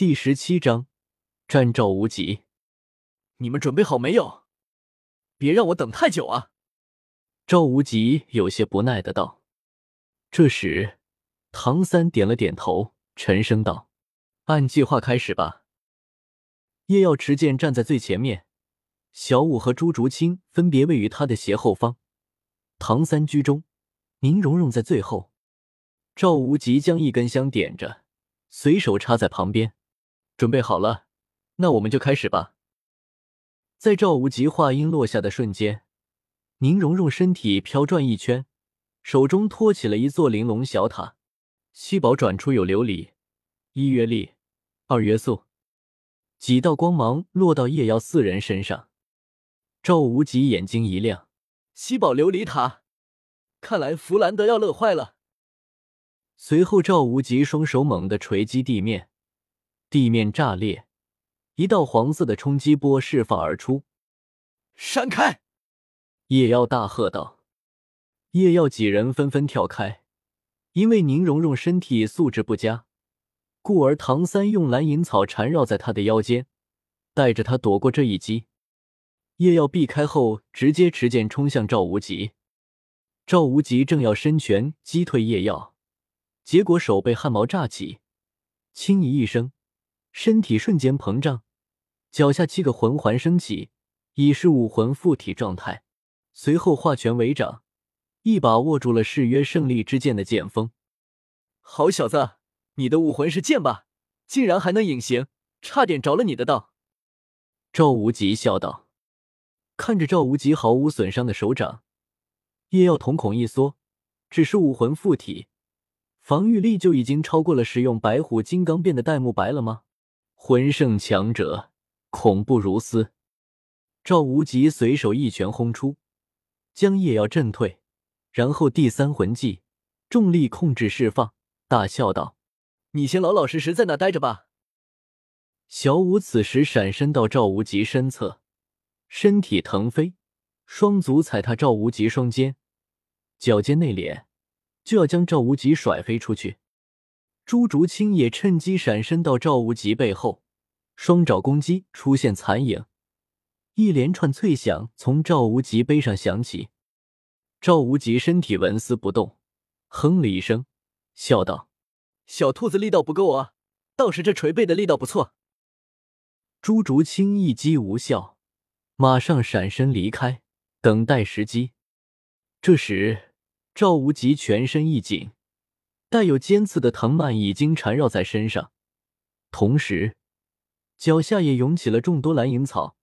第十七章，战赵无极。你们准备好没有？别让我等太久啊！赵无极有些不耐的道。这时，唐三点了点头，沉声道：“按计划开始吧。”叶耀持剑站在最前面，小舞和朱竹清分别位于他的斜后方，唐三居中，宁荣荣在最后。赵无极将一根香点着，随手插在旁边。准备好了，那我们就开始吧。在赵无极话音落下的瞬间，宁荣荣身体飘转一圈，手中托起了一座玲珑小塔。七宝转出有琉璃，一约力，二约速，几道光芒落到叶瑶四人身上。赵无极眼睛一亮，七宝琉璃塔，看来弗兰德要乐坏了。随后，赵无极双手猛地锤击地面。地面炸裂，一道黄色的冲击波释放而出。闪开！叶耀大喝道。叶耀几人纷纷跳开，因为宁荣荣身体素质不佳，故而唐三用蓝银草缠绕在他的腰间，带着他躲过这一击。叶耀避开后，直接持剑冲向赵无极。赵无极正要伸拳击退叶耀，结果手被汗毛炸起，轻咦一声。身体瞬间膨胀，脚下七个魂环升起，已是武魂附体状态。随后化拳为掌，一把握住了誓约胜利之剑的剑锋。好小子，你的武魂是剑吧？竟然还能隐形，差点着了你的道。赵无极笑道。看着赵无极毫无损伤的手掌，叶耀瞳孔一缩，只是武魂附体，防御力就已经超过了使用白虎金刚变的戴沐白了吗？魂圣强者，恐怖如斯。赵无极随手一拳轰出，将叶耀震退，然后第三魂技重力控制释放，大笑道：“你先老老实实在那待着吧。”小舞此时闪身到赵无极身侧，身体腾飞，双足踩踏赵无极双肩，脚尖内敛，就要将赵无极甩飞出去。朱竹清也趁机闪身到赵无极背后，双爪攻击出现残影，一连串脆响从赵无极背上响起。赵无极身体纹丝不动，哼了一声，笑道：“小兔子力道不够啊，倒是这捶背的力道不错。”朱竹清一击无效，马上闪身离开，等待时机。这时，赵无极全身一紧。带有尖刺的藤蔓已经缠绕在身上，同时脚下也涌起了众多蓝银草，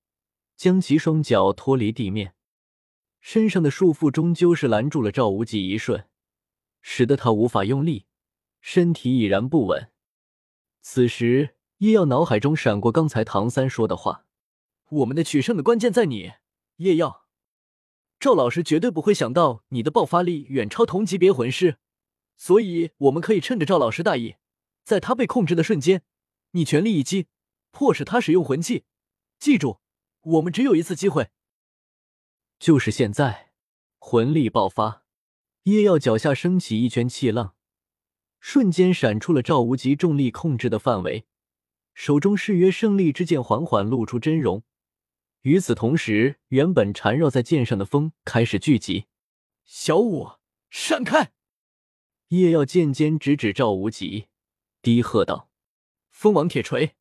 将其双脚脱离地面。身上的束缚终究是拦住了赵无极一瞬，使得他无法用力，身体已然不稳。此时，叶耀脑海中闪过刚才唐三说的话：“我们的取胜的关键在你，叶耀。赵老师绝对不会想到你的爆发力远超同级别魂师。”所以，我们可以趁着赵老师大意，在他被控制的瞬间，你全力一击，迫使他使用魂技。记住，我们只有一次机会，就是现在！魂力爆发，叶耀脚下升起一圈气浪，瞬间闪出了赵无极重力控制的范围，手中誓约胜利之剑缓缓露出真容。与此同时，原本缠绕在剑上的风开始聚集。小五，闪开！叶耀剑尖直指赵无极，低喝道：“风王铁锤！”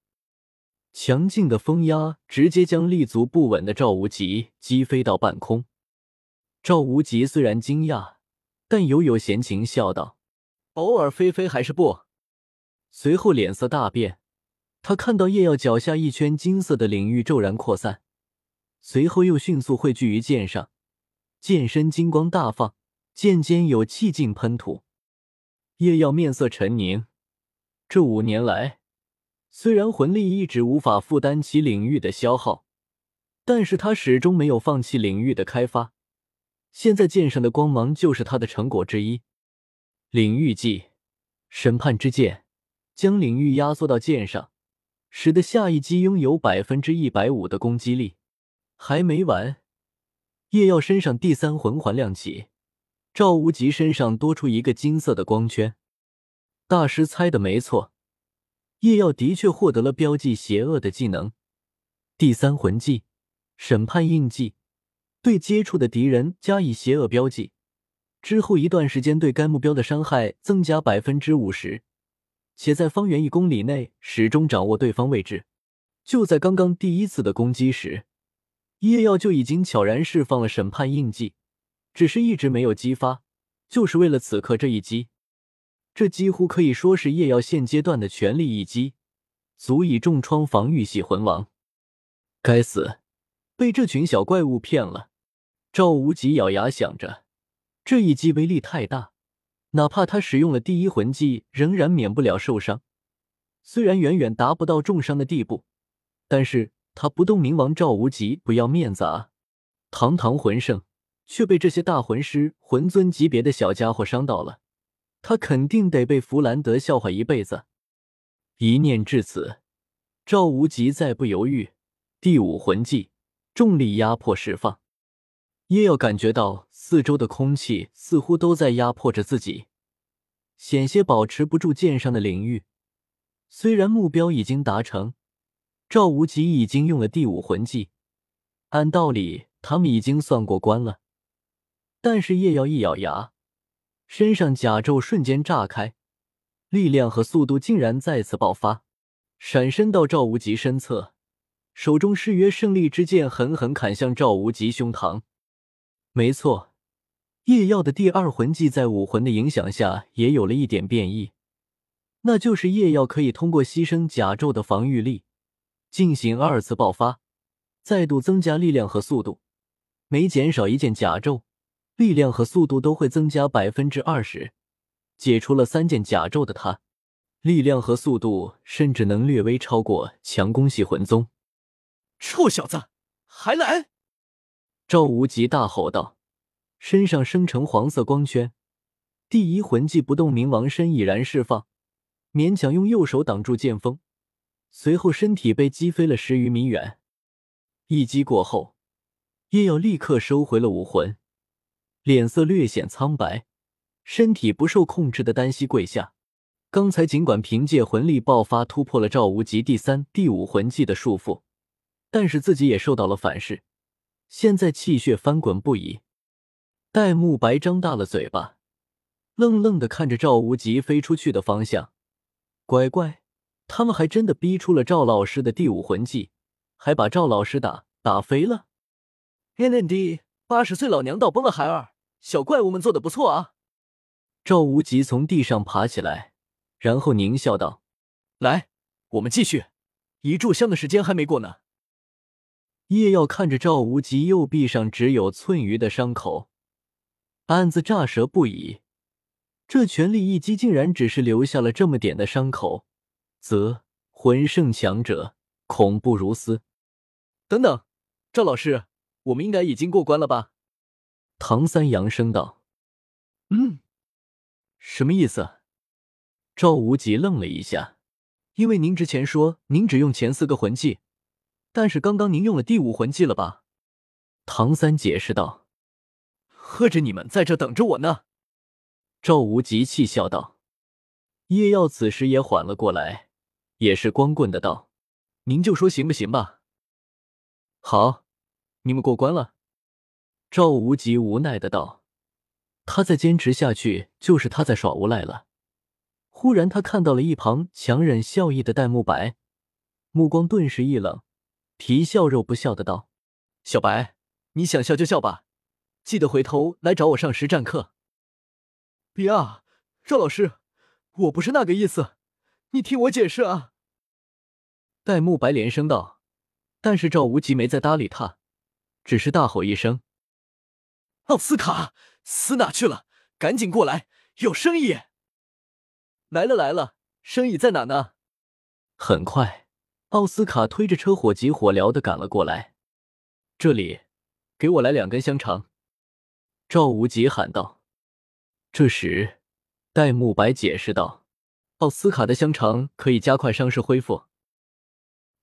强劲的风压直接将立足不稳的赵无极击飞到半空。赵无极虽然惊讶，但犹有闲情，笑道：“偶尔飞飞还是不？”随后脸色大变，他看到叶耀脚下一圈金色的领域骤然扩散，随后又迅速汇聚于剑上，剑身金光大放，剑尖有气劲喷吐。叶耀面色沉凝，这五年来，虽然魂力一直无法负担起领域的消耗，但是他始终没有放弃领域的开发。现在剑上的光芒就是他的成果之一。领域技，审判之剑，将领域压缩到剑上，使得下一击拥有百分之一百五的攻击力。还没完，叶耀身上第三魂环亮起。赵无极身上多出一个金色的光圈，大师猜的没错，叶耀的确获得了标记邪恶的技能，第三魂技审判印记，对接触的敌人加以邪恶标记，之后一段时间对该目标的伤害增加百分之五十，且在方圆一公里内始终掌握对方位置。就在刚刚第一次的攻击时，叶耀就已经悄然释放了审判印记，只是一直没有激发，就是为了此刻这一击。这几乎可以说是叶耀现阶段的全力一击，足以重创防御系魂王。该死，被这群小怪物骗了！赵无极咬牙想着，这一击威力太大，哪怕他使用了第一魂技，仍然免不了受伤。虽然远远达不到重伤的地步，但是他不动明王赵无极不要面子啊！堂堂魂圣，却被这些大魂师、魂尊级别的小家伙伤到了。他肯定得被弗兰德笑话一辈子。一念至此，赵无极再不犹豫，第五魂技重力压迫释放。叶耀感觉到四周的空气似乎都在压迫着自己，险些保持不住剑上的领域。虽然目标已经达成，赵无极已经用了第五魂技，按道理他们已经算过关了，但是叶耀一咬牙。身上甲胄瞬间炸开，力量和速度竟然再次爆发，闪身到赵无极身侧，手中誓约胜利之剑狠狠砍向赵无极胸膛。没错，叶耀的第二魂技在武魂的影响下也有了一点变异，那就是叶耀可以通过牺牲甲胄的防御力，进行二次爆发，再度增加力量和速度，每减少一件甲胄。力量和速度都会增加百分之二十。解除了三件甲胄的他，力量和速度甚至能略微超过强攻系魂宗。臭小子，还来！赵无极大吼道，身上生成黄色光圈，第一魂技不动明王身已然释放，勉强用右手挡住剑锋，随后身体被击飞了十余米远。一击过后，叶耀立刻收回了武魂。脸色略显苍白，身体不受控制的单膝跪下。刚才尽管凭借魂力爆发突破了赵无极第三、第五魂技的束缚，但是自己也受到了反噬，现在气血翻滚不已。戴沐白张大了嘴巴，愣愣的看着赵无极飞出去的方向。乖乖，他们还真的逼出了赵老师的第五魂技，还把赵老师打打飞了。NND 八十岁老娘倒崩了，孩儿。小怪物们做的不错啊！赵无极从地上爬起来，然后狞笑道：“来，我们继续。一炷香的时间还没过呢。”叶耀看着赵无极右臂上只有寸余的伤口，暗自咋舌不已。这全力一击竟然只是留下了这么点的伤口，则魂圣强者恐怖如斯。等等，赵老师，我们应该已经过关了吧？唐三扬声道：“嗯，什么意思？”赵无极愣了一下，因为您之前说您只用前四个魂技，但是刚刚您用了第五魂技了吧？唐三解释道：“喝着你们在这等着我呢。”赵无极气笑道：“叶耀此时也缓了过来，也是光棍的道：‘您就说行不行吧？’好，你们过关了。”赵无极无奈的道：“他再坚持下去，就是他在耍无赖了。”忽然，他看到了一旁强忍笑意的戴沐白，目光顿时一冷，皮笑肉不笑的道：“小白，你想笑就笑吧，记得回头来找我上实战课。”“别啊，赵老师，我不是那个意思，你听我解释啊。”戴沐白连声道，但是赵无极没再搭理他，只是大吼一声。奥斯卡死哪去了？赶紧过来，有生意！来了来了，生意在哪呢？很快，奥斯卡推着车火急火燎的赶了过来。这里，给我来两根香肠！赵无极喊道。这时，戴沐白解释道：“奥斯卡的香肠可以加快伤势恢复。”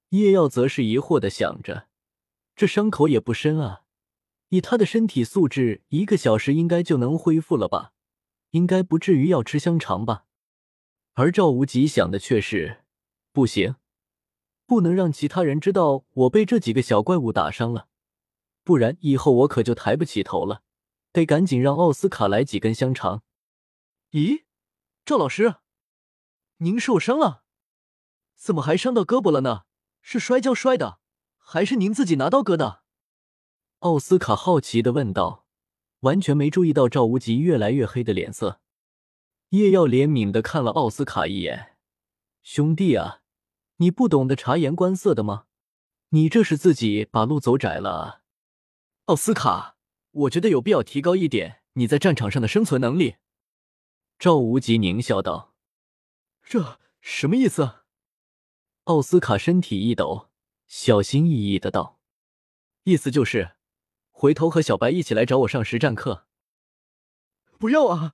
叶耀则是疑惑的想着：“这伤口也不深啊。”以他的身体素质，一个小时应该就能恢复了吧？应该不至于要吃香肠吧？而赵无极想的却是，不行，不能让其他人知道我被这几个小怪物打伤了，不然以后我可就抬不起头了。得赶紧让奥斯卡来几根香肠。咦，赵老师，您受伤了？怎么还伤到胳膊了呢？是摔跤摔的，还是您自己拿刀割的？奥斯卡好奇的问道，完全没注意到赵无极越来越黑的脸色。叶耀怜悯的看了奥斯卡一眼：“兄弟啊，你不懂得察言观色的吗？你这是自己把路走窄了。”奥斯卡，我觉得有必要提高一点你在战场上的生存能力。赵无极狞笑道：“这什么意思？”奥斯卡身体一抖，小心翼翼的道：“意思就是，回头和小白一起来找我上实战课。”不要啊，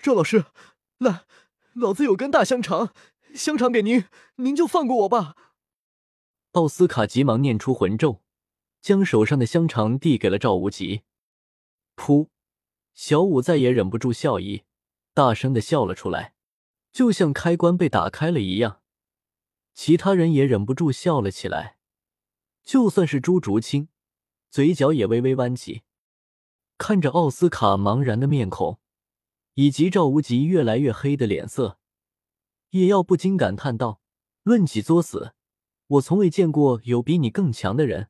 赵老师，来，老子有根大香肠，香肠给您，您就放过我吧。奥斯卡急忙念出魂咒，将手上的香肠递给了赵无极。噗，小五再也忍不住笑意，大声的笑了出来，就像开关被打开了一样。其他人也忍不住笑了起来，就算是朱竹清，嘴角也微微弯起，看着奥斯卡茫然的面孔，以及赵无极越来越黑的脸色，叶耀不禁感叹道：“论起作死，我从未见过有比你更强的人，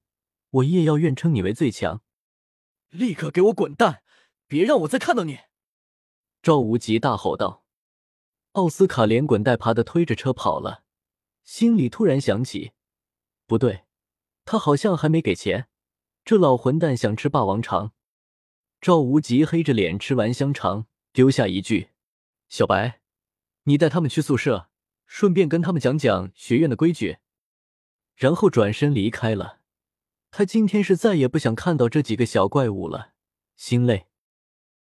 我叶耀愿称你为最强。”立刻给我滚蛋！别让我再看到你！”赵无极大吼道。奥斯卡连滚带爬的推着车跑了。心里突然想起，不对，他好像还没给钱。这老混蛋想吃霸王肠。赵无极黑着脸吃完香肠，丢下一句：“小白，你带他们去宿舍，顺便跟他们讲讲学院的规矩。”然后转身离开了。他今天是再也不想看到这几个小怪物了，心累。